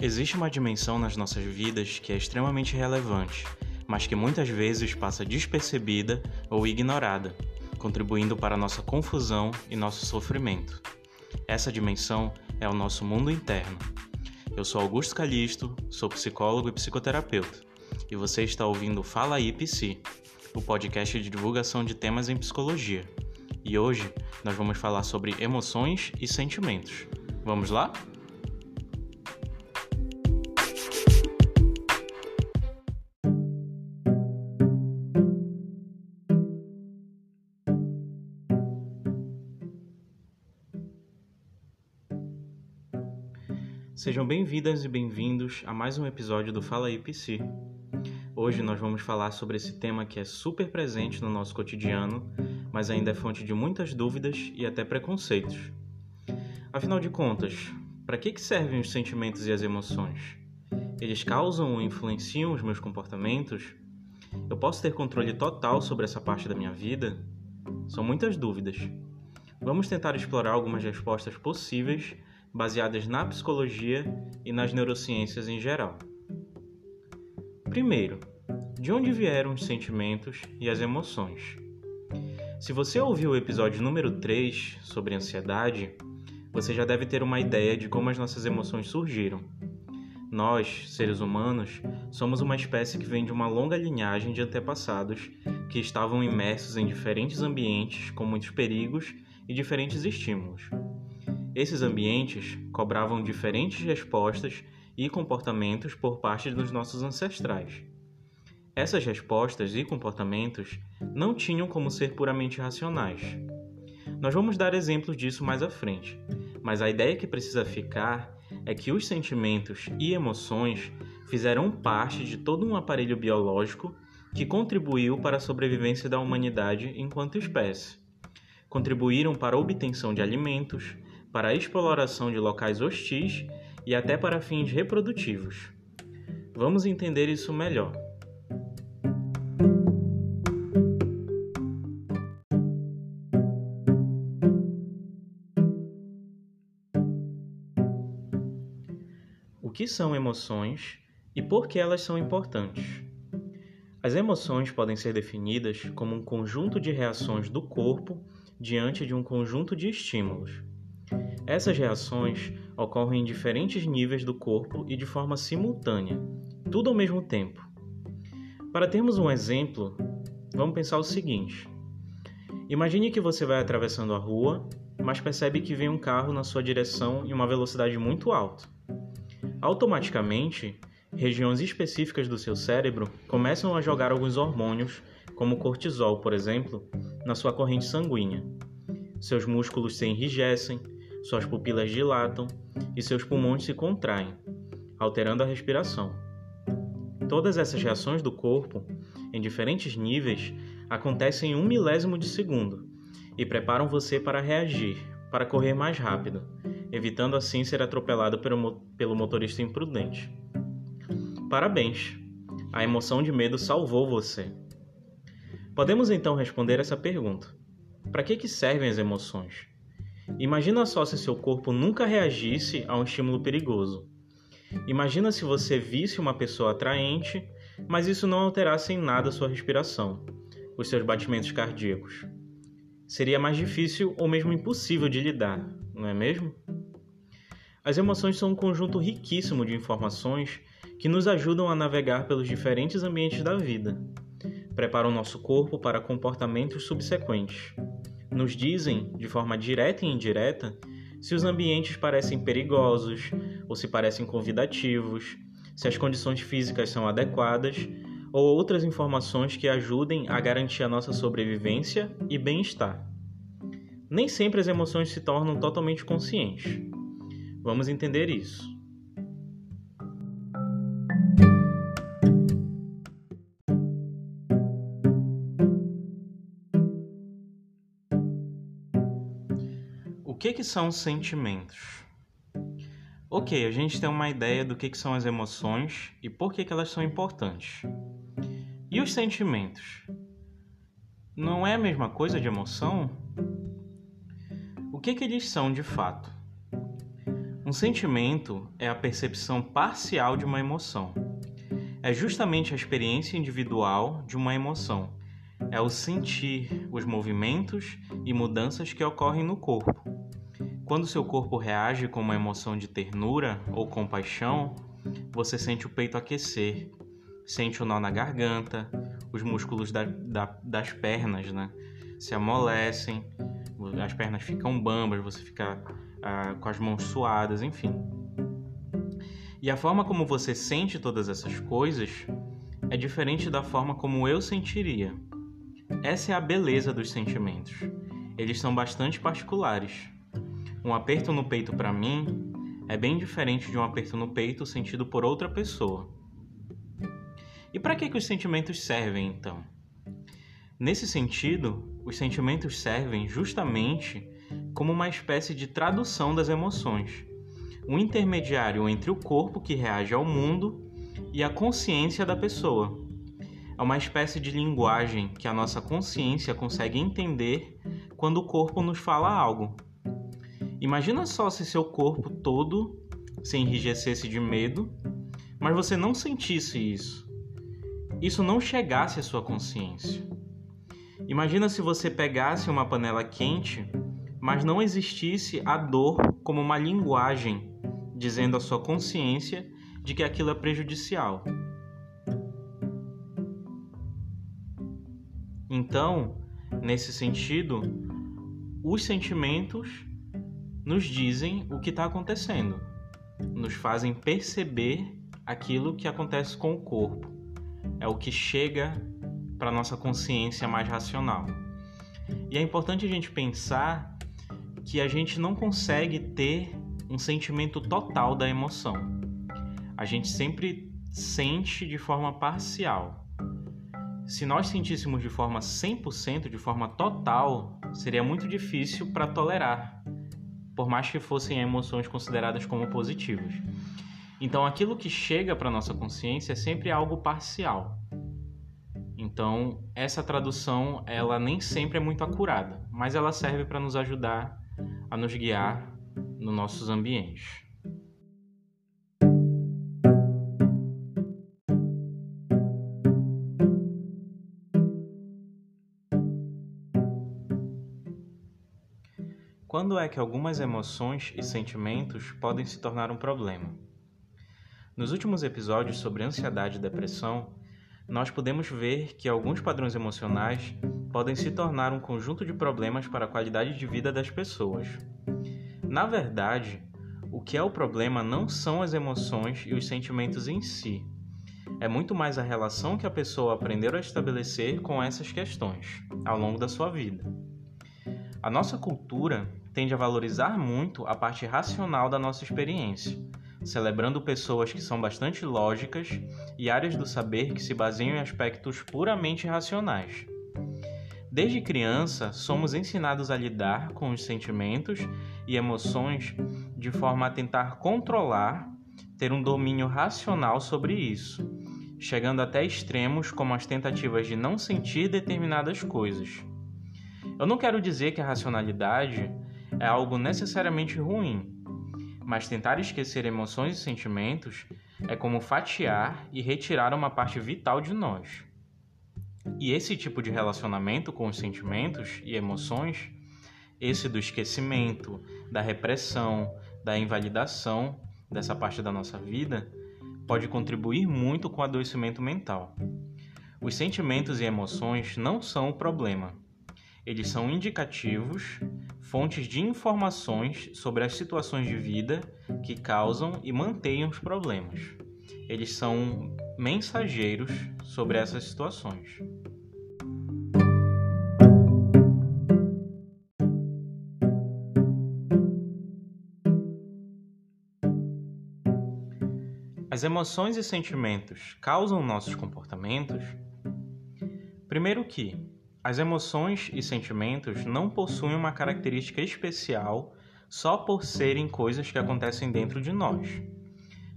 Existe uma dimensão nas nossas vidas que é extremamente relevante, mas que muitas vezes passa despercebida ou ignorada, contribuindo para nossa confusão e nosso sofrimento. Essa dimensão é o nosso mundo interno. Eu sou Augusto Calisto, sou psicólogo e psicoterapeuta, e você está ouvindo Fala aí Psi, o podcast de divulgação de temas em psicologia. E hoje nós vamos falar sobre emoções e sentimentos. Vamos lá? Sejam bem-vindas e bem-vindos a mais um episódio do Fala Psi. Hoje nós vamos falar sobre esse tema que é super presente no nosso cotidiano, mas ainda é fonte de muitas dúvidas e até preconceitos. Afinal de contas, para que servem os sentimentos e as emoções? Eles causam ou influenciam os meus comportamentos? Eu posso ter controle total sobre essa parte da minha vida? São muitas dúvidas. Vamos tentar explorar algumas respostas possíveis baseadas na psicologia e nas neurociências em geral. Primeiro, de onde vieram os sentimentos e as emoções? Se você ouviu o episódio número 3 sobre ansiedade, você já deve ter uma ideia de como as nossas emoções surgiram. Nós, seres humanos, somos uma espécie que vem de uma longa linhagem de antepassados que estavam imersos em diferentes ambientes com muitos perigos e diferentes estímulos. Esses ambientes cobravam diferentes respostas e comportamentos por parte dos nossos ancestrais. Essas respostas e comportamentos não tinham como ser puramente racionais. Nós vamos dar exemplos disso mais à frente, mas a ideia que precisa ficar é que os sentimentos e emoções fizeram parte de todo um aparelho biológico que contribuiu para a sobrevivência da humanidade enquanto espécie. Contribuíram para a obtenção de alimentos, para a exploração de locais hostis e até para fins reprodutivos. Vamos entender isso melhor. O que são emoções e por que elas são importantes? As emoções podem ser definidas como um conjunto de reações do corpo diante de um conjunto de estímulos. Essas reações ocorrem em diferentes níveis do corpo e de forma simultânea, tudo ao mesmo tempo. Para termos um exemplo, vamos pensar o seguinte: imagine que você vai atravessando a rua, mas percebe que vem um carro na sua direção em uma velocidade muito alta. Automaticamente, regiões específicas do seu cérebro começam a jogar alguns hormônios, como cortisol, por exemplo, na sua corrente sanguínea. Seus músculos se enrijecem, suas pupilas dilatam e seus pulmões se contraem, alterando a respiração. Todas essas reações do corpo, em diferentes níveis, acontecem em um milésimo de segundo e preparam você para reagir, para correr mais rápido, evitando assim ser atropelado pelo motorista imprudente. Parabéns! A emoção de medo salvou você. Podemos então responder essa pergunta: para que, que servem as emoções? Imagina só se seu corpo nunca reagisse a um estímulo perigoso. Imagina se você visse uma pessoa atraente, mas isso não alterasse em nada sua respiração, os seus batimentos cardíacos. Seria mais difícil ou mesmo impossível de lidar, não é mesmo? As emoções são um conjunto riquíssimo de informações que nos ajudam a navegar pelos diferentes ambientes da vida. Preparam nosso corpo para comportamentos subsequentes nos dizem, de forma direta e indireta, se os ambientes parecem perigosos ou se parecem convidativos, se as condições físicas são adequadas ou outras informações que ajudem a garantir a nossa sobrevivência e bem-estar. Nem sempre as emoções se tornam totalmente conscientes. Vamos entender isso. Que, que são sentimentos? Ok, a gente tem uma ideia do que, que são as emoções e por que, que elas são importantes. E os sentimentos? Não é a mesma coisa de emoção? O que, que eles são de fato? Um sentimento é a percepção parcial de uma emoção. É justamente a experiência individual de uma emoção. É o sentir os movimentos e mudanças que ocorrem no corpo. Quando seu corpo reage com uma emoção de ternura ou compaixão, você sente o peito aquecer, sente o nó na garganta, os músculos da, da, das pernas né, se amolecem, as pernas ficam bambas, você fica ah, com as mãos suadas, enfim. E a forma como você sente todas essas coisas é diferente da forma como eu sentiria. Essa é a beleza dos sentimentos. Eles são bastante particulares. Um aperto no peito para mim é bem diferente de um aperto no peito sentido por outra pessoa. E para que, que os sentimentos servem então? Nesse sentido, os sentimentos servem justamente como uma espécie de tradução das emoções, um intermediário entre o corpo que reage ao mundo e a consciência da pessoa. É uma espécie de linguagem que a nossa consciência consegue entender quando o corpo nos fala algo. Imagina só se seu corpo todo se enrijecesse de medo, mas você não sentisse isso. Isso não chegasse à sua consciência. Imagina se você pegasse uma panela quente, mas não existisse a dor como uma linguagem dizendo à sua consciência de que aquilo é prejudicial. Então, nesse sentido, os sentimentos nos dizem o que está acontecendo, nos fazem perceber aquilo que acontece com o corpo. É o que chega para nossa consciência mais racional. E é importante a gente pensar que a gente não consegue ter um sentimento total da emoção. A gente sempre sente de forma parcial. Se nós sentíssemos de forma 100%, de forma total, seria muito difícil para tolerar, por mais que fossem emoções consideradas como positivas. Então, aquilo que chega para nossa consciência é sempre algo parcial. Então, essa tradução, ela nem sempre é muito acurada, mas ela serve para nos ajudar a nos guiar nos nossos ambientes. Quando é que algumas emoções e sentimentos podem se tornar um problema? Nos últimos episódios sobre ansiedade e depressão, nós podemos ver que alguns padrões emocionais podem se tornar um conjunto de problemas para a qualidade de vida das pessoas. Na verdade, o que é o problema não são as emoções e os sentimentos em si. É muito mais a relação que a pessoa aprendeu a estabelecer com essas questões ao longo da sua vida. A nossa cultura tende a valorizar muito a parte racional da nossa experiência celebrando pessoas que são bastante lógicas e áreas do saber que se baseiam em aspectos puramente racionais. Desde criança, somos ensinados a lidar com os sentimentos e emoções de forma a tentar controlar, ter um domínio racional sobre isso, chegando até extremos como as tentativas de não sentir determinadas coisas. Eu não quero dizer que a racionalidade é algo necessariamente ruim, mas tentar esquecer emoções e sentimentos é como fatiar e retirar uma parte vital de nós. E esse tipo de relacionamento com os sentimentos e emoções, esse do esquecimento, da repressão, da invalidação dessa parte da nossa vida, pode contribuir muito com o adoecimento mental. Os sentimentos e emoções não são o problema. Eles são indicativos fontes de informações sobre as situações de vida que causam e mantêm os problemas. Eles são mensageiros sobre essas situações. As emoções e sentimentos causam nossos comportamentos? Primeiro que as emoções e sentimentos não possuem uma característica especial só por serem coisas que acontecem dentro de nós.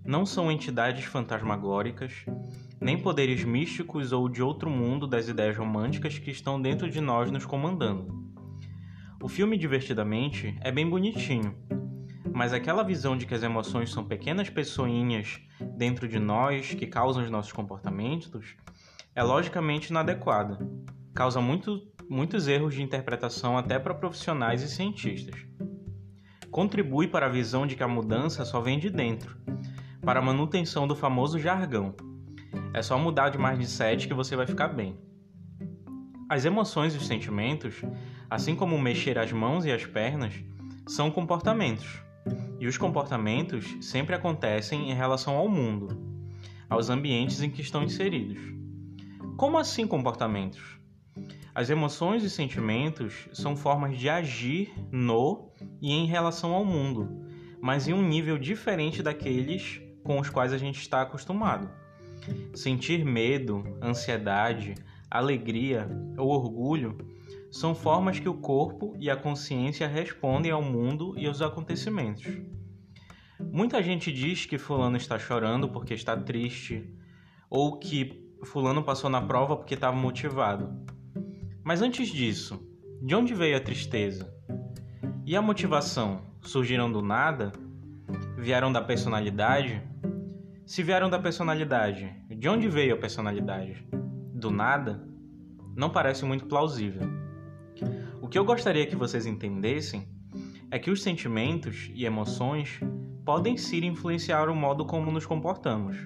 Não são entidades fantasmagóricas, nem poderes místicos ou de outro mundo das ideias românticas que estão dentro de nós nos comandando. O filme Divertidamente é bem bonitinho, mas aquela visão de que as emoções são pequenas pessoinhas dentro de nós que causam os nossos comportamentos é logicamente inadequada. Causa muito, muitos erros de interpretação até para profissionais e cientistas. Contribui para a visão de que a mudança só vem de dentro, para a manutenção do famoso jargão. É só mudar de mindset que você vai ficar bem. As emoções e os sentimentos, assim como mexer as mãos e as pernas, são comportamentos. E os comportamentos sempre acontecem em relação ao mundo, aos ambientes em que estão inseridos. Como assim comportamentos? As emoções e sentimentos são formas de agir no e em relação ao mundo, mas em um nível diferente daqueles com os quais a gente está acostumado. Sentir medo, ansiedade, alegria ou orgulho são formas que o corpo e a consciência respondem ao mundo e aos acontecimentos. Muita gente diz que Fulano está chorando porque está triste, ou que Fulano passou na prova porque estava motivado. Mas antes disso, de onde veio a tristeza? E a motivação? Surgiram do nada? Vieram da personalidade? Se vieram da personalidade, de onde veio a personalidade? Do nada? Não parece muito plausível. O que eu gostaria que vocês entendessem é que os sentimentos e emoções podem sim influenciar o modo como nos comportamos,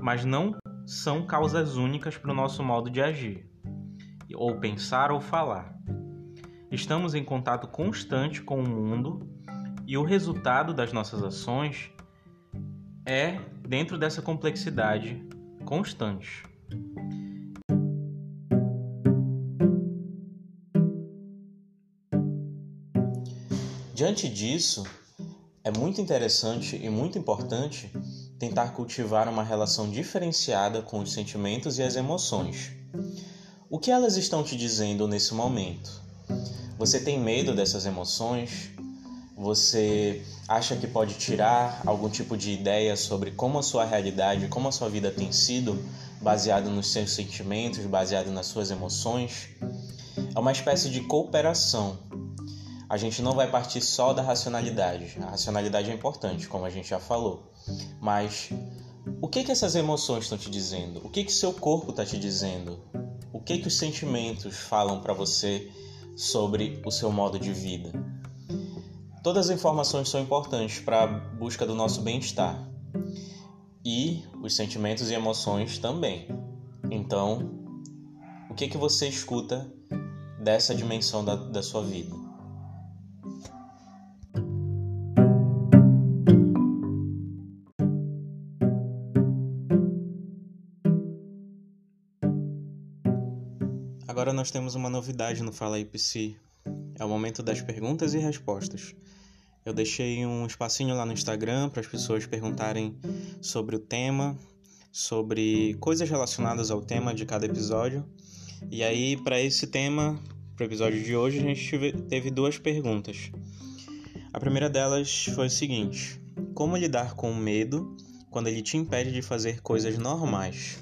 mas não são causas únicas para o nosso modo de agir, ou pensar ou falar. Estamos em contato constante com o mundo e o resultado das nossas ações é dentro dessa complexidade constante. Diante disso, é muito interessante e muito importante tentar cultivar uma relação diferenciada com os sentimentos e as emoções. O que elas estão te dizendo nesse momento? Você tem medo dessas emoções? Você acha que pode tirar algum tipo de ideia sobre como a sua realidade, como a sua vida tem sido, baseado nos seus sentimentos, baseado nas suas emoções? É uma espécie de cooperação a gente não vai partir só da racionalidade. A racionalidade é importante, como a gente já falou. Mas o que que essas emoções estão te dizendo? O que que seu corpo está te dizendo? Que que os sentimentos falam para você sobre o seu modo de vida? Todas as informações são importantes para a busca do nosso bem-estar. E os sentimentos e emoções também. Então, o que que você escuta dessa dimensão da, da sua vida? Agora nós temos uma novidade no Fala IPC. É o momento das perguntas e respostas. Eu deixei um espacinho lá no Instagram para as pessoas perguntarem sobre o tema, sobre coisas relacionadas ao tema de cada episódio. E aí, para esse tema, para o episódio de hoje, a gente teve duas perguntas. A primeira delas foi o seguinte: Como lidar com o medo quando ele te impede de fazer coisas normais?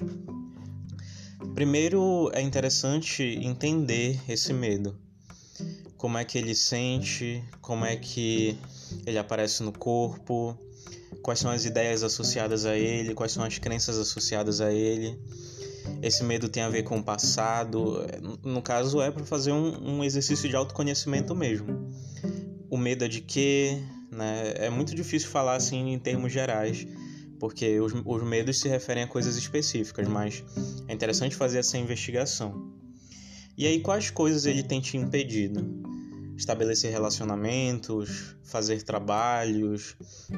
Primeiro é interessante entender esse medo. Como é que ele sente, como é que ele aparece no corpo, quais são as ideias associadas a ele, quais são as crenças associadas a ele. Esse medo tem a ver com o passado. No caso, é para fazer um, um, exercício de autoconhecimento mesmo. O medo é de quê? Né? É muito difícil falar assim em termos gerais porque os, os medos se referem a coisas específicas, mas é interessante fazer essa investigação. E aí, quais coisas ele tem te impedido? Estabelecer relacionamentos, fazer trabalhos,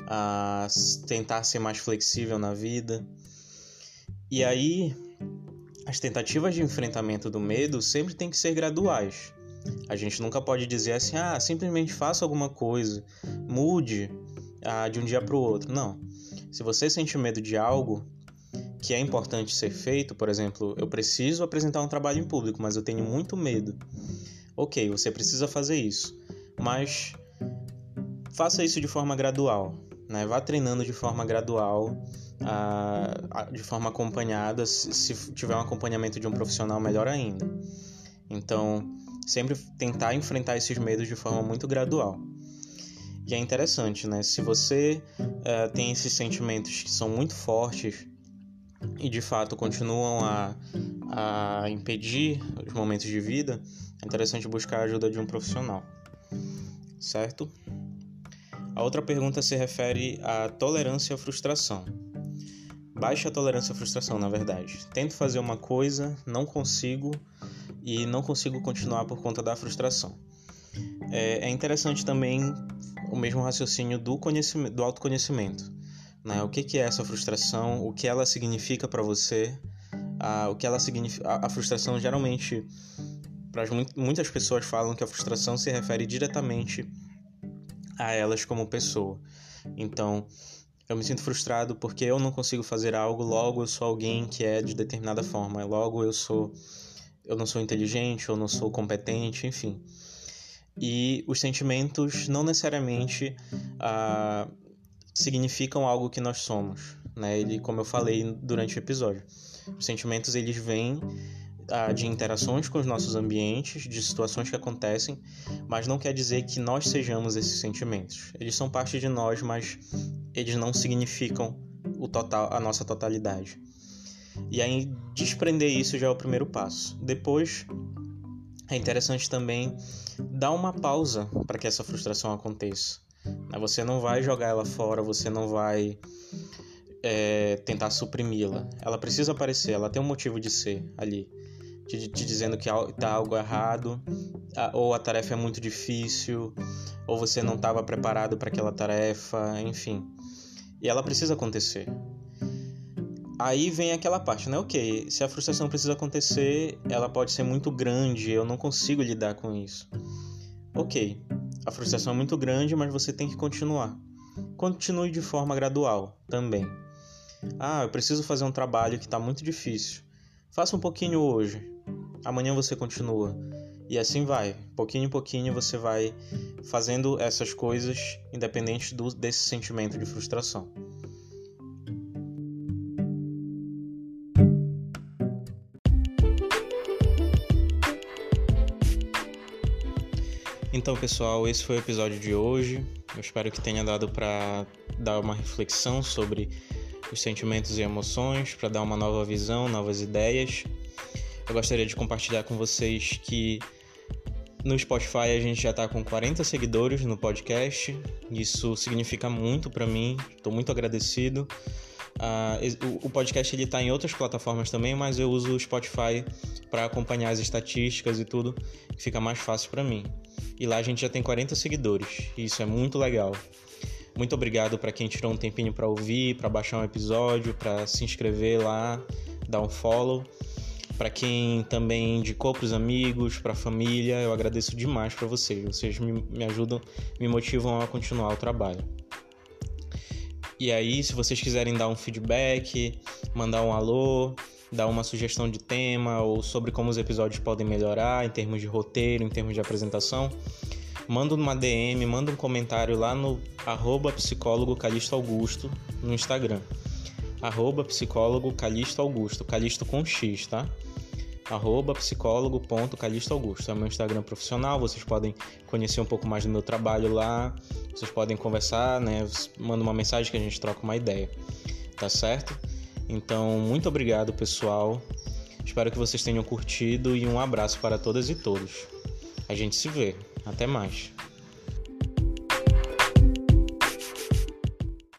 a tentar ser mais flexível na vida. E aí, as tentativas de enfrentamento do medo sempre têm que ser graduais. A gente nunca pode dizer assim, ah, simplesmente faça alguma coisa, mude ah, de um dia para o outro. Não. Se você sente medo de algo que é importante ser feito, por exemplo, eu preciso apresentar um trabalho em público, mas eu tenho muito medo. Ok, você precisa fazer isso, mas faça isso de forma gradual, né? Vá treinando de forma gradual, uh, de forma acompanhada. Se tiver um acompanhamento de um profissional, melhor ainda. Então, sempre tentar enfrentar esses medos de forma muito gradual. E é interessante, né? Se você uh, tem esses sentimentos que são muito fortes e de fato continuam a, a impedir os momentos de vida, é interessante buscar a ajuda de um profissional, certo? A outra pergunta se refere à tolerância à frustração. Baixa tolerância à frustração, na verdade. Tento fazer uma coisa, não consigo e não consigo continuar por conta da frustração. É, é interessante também o mesmo raciocínio do, conhecimento, do autoconhecimento. Né? O que, que é essa frustração? O que ela significa para você? Ah, o que ela significa? A, a frustração geralmente, para muitas pessoas falam que a frustração se refere diretamente a elas como pessoa. Então, eu me sinto frustrado porque eu não consigo fazer algo, logo eu sou alguém que é de determinada forma, logo eu sou eu não sou inteligente, eu não sou competente, enfim. E os sentimentos não necessariamente ah, significam algo que nós somos, né? Ele, como eu falei durante o episódio, os sentimentos eles vêm ah, de interações com os nossos ambientes, de situações que acontecem, mas não quer dizer que nós sejamos esses sentimentos. Eles são parte de nós, mas eles não significam o total, a nossa totalidade. E aí desprender isso já é o primeiro passo. Depois é interessante também dar uma pausa para que essa frustração aconteça. Né? Você não vai jogar ela fora, você não vai é, tentar suprimi-la. Ela precisa aparecer, ela tem um motivo de ser ali. Te, te dizendo que está algo errado, ou a tarefa é muito difícil, ou você não estava preparado para aquela tarefa, enfim. E ela precisa acontecer. Aí vem aquela parte, né? Ok, se a frustração precisa acontecer, ela pode ser muito grande, eu não consigo lidar com isso. Ok, a frustração é muito grande, mas você tem que continuar. Continue de forma gradual também. Ah, eu preciso fazer um trabalho que está muito difícil. Faça um pouquinho hoje. Amanhã você continua. E assim vai. Pouquinho em pouquinho você vai fazendo essas coisas independente do, desse sentimento de frustração. Então, pessoal, esse foi o episódio de hoje. Eu espero que tenha dado para dar uma reflexão sobre os sentimentos e emoções, para dar uma nova visão, novas ideias. Eu gostaria de compartilhar com vocês que no Spotify a gente já está com 40 seguidores no podcast. Isso significa muito para mim. Estou muito agradecido. Uh, o podcast ele está em outras plataformas também, mas eu uso o Spotify para acompanhar as estatísticas e tudo, fica mais fácil para mim. E lá a gente já tem 40 seguidores. E isso é muito legal. Muito obrigado para quem tirou um tempinho para ouvir, para baixar um episódio, para se inscrever lá, dar um follow. Para quem também indicou para os amigos, para a família, eu agradeço demais para vocês. Vocês me, me ajudam, me motivam a continuar o trabalho. E aí, se vocês quiserem dar um feedback, mandar um alô, dar uma sugestão de tema ou sobre como os episódios podem melhorar em termos de roteiro, em termos de apresentação, manda uma DM, manda um comentário lá no arroba psicólogo Calixto Augusto no Instagram. Arroba psicólogo Calixto Augusto, Calixto com X, tá? Arroba psicólogo.calixto Augusto. É meu Instagram profissional, vocês podem conhecer um pouco mais do meu trabalho lá, vocês podem conversar, né? Manda uma mensagem que a gente troca uma ideia, tá certo? Então, muito obrigado, pessoal. Espero que vocês tenham curtido e um abraço para todas e todos. A gente se vê. Até mais.